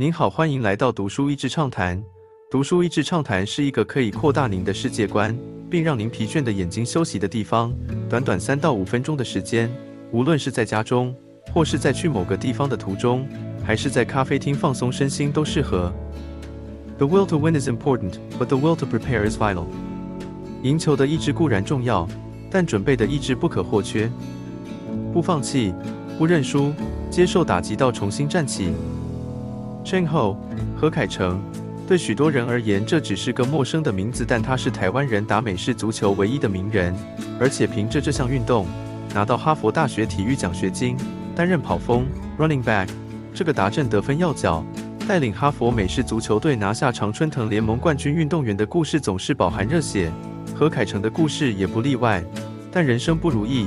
您好，欢迎来到读书益智畅谈。读书益智畅谈是一个可以扩大您的世界观，并让您疲倦的眼睛休息的地方。短短三到五分钟的时间，无论是在家中，或是在去某个地方的途中，还是在咖啡厅放松身心，都适合。The will to win is important, but the will to prepare is vital. 赢球的意志固然重要，但准备的意志不可或缺。不放弃，不认输，接受打击到重新站起。Chen Ho，何凯成，对许多人而言这只是个陌生的名字，但他是台湾人打美式足球唯一的名人，而且凭着这项运动拿到哈佛大学体育奖学金，担任跑锋 （running back） 这个达阵得分要角，带领哈佛美式足球队拿下常春藤联盟冠军。运动员的故事总是饱含热血，何凯成的故事也不例外。但人生不如意，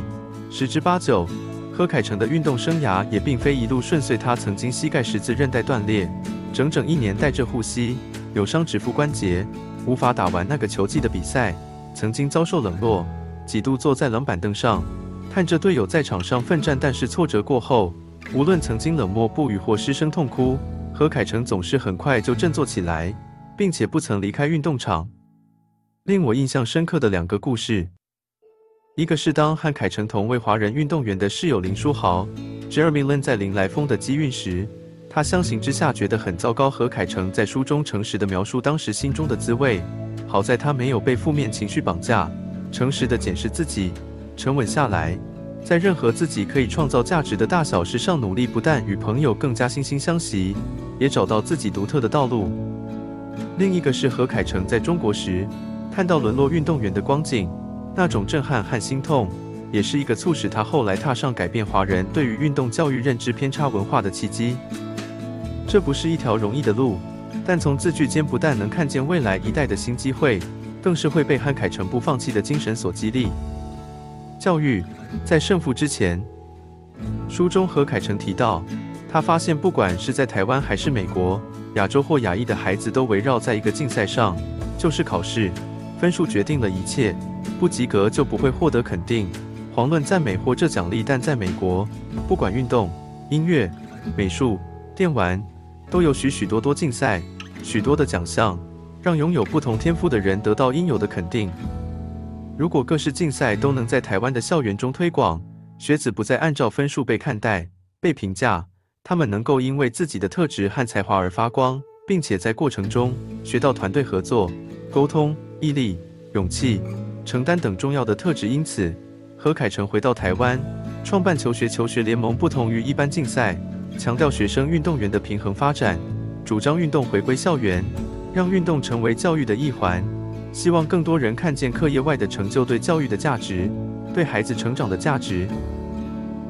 十之八九。何凯成的运动生涯也并非一路顺遂，他曾经膝盖十字韧带断裂，整整一年带着护膝，扭伤指腹关节，无法打完那个球季的比赛。曾经遭受冷落，几度坐在冷板凳上，看着队友在场上奋战。但是挫折过后，无论曾经冷漠不语或失声痛哭，何凯成总是很快就振作起来，并且不曾离开运动场。令我印象深刻的两个故事。一个是当和凯成同为华人运动员的室友林书豪 Jeremy Lin 在林来风的机运时，他相形之下觉得很糟糕。和凯成在书中诚实的描述当时心中的滋味。好在他没有被负面情绪绑架，诚实的检视自己，沉稳下来，在任何自己可以创造价值的大小事上努力，不但与朋友更加惺惺相惜，也找到自己独特的道路。另一个是何凯成在中国时，看到沦落运动员的光景。那种震撼和心痛，也是一个促使他后来踏上改变华人对于运动教育认知偏差文化的契机。这不是一条容易的路，但从字句间不但能看见未来一代的新机会，更是会被汉凯成不放弃的精神所激励。教育在胜负之前。书中何凯成提到，他发现不管是在台湾还是美国、亚洲或亚裔的孩子，都围绕在一个竞赛上，就是考试，分数决定了一切。不及格就不会获得肯定、遑论赞美或这奖励。但在美国，不管运动、音乐、美术、电玩，都有许许多多竞赛，许多的奖项，让拥有不同天赋的人得到应有的肯定。如果各式竞赛都能在台湾的校园中推广，学子不再按照分数被看待、被评价，他们能够因为自己的特质和才华而发光，并且在过程中学到团队合作、沟通、毅力、勇气。承担等重要的特质，因此何凯成回到台湾，创办求学求学联盟。不同于一般竞赛，强调学生运动员的平衡发展，主张运动回归校园，让运动成为教育的一环。希望更多人看见课业外的成就对教育的价值，对孩子成长的价值。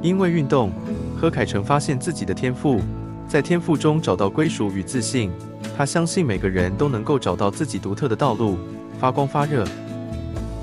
因为运动，何凯成发现自己的天赋，在天赋中找到归属与自信。他相信每个人都能够找到自己独特的道路，发光发热。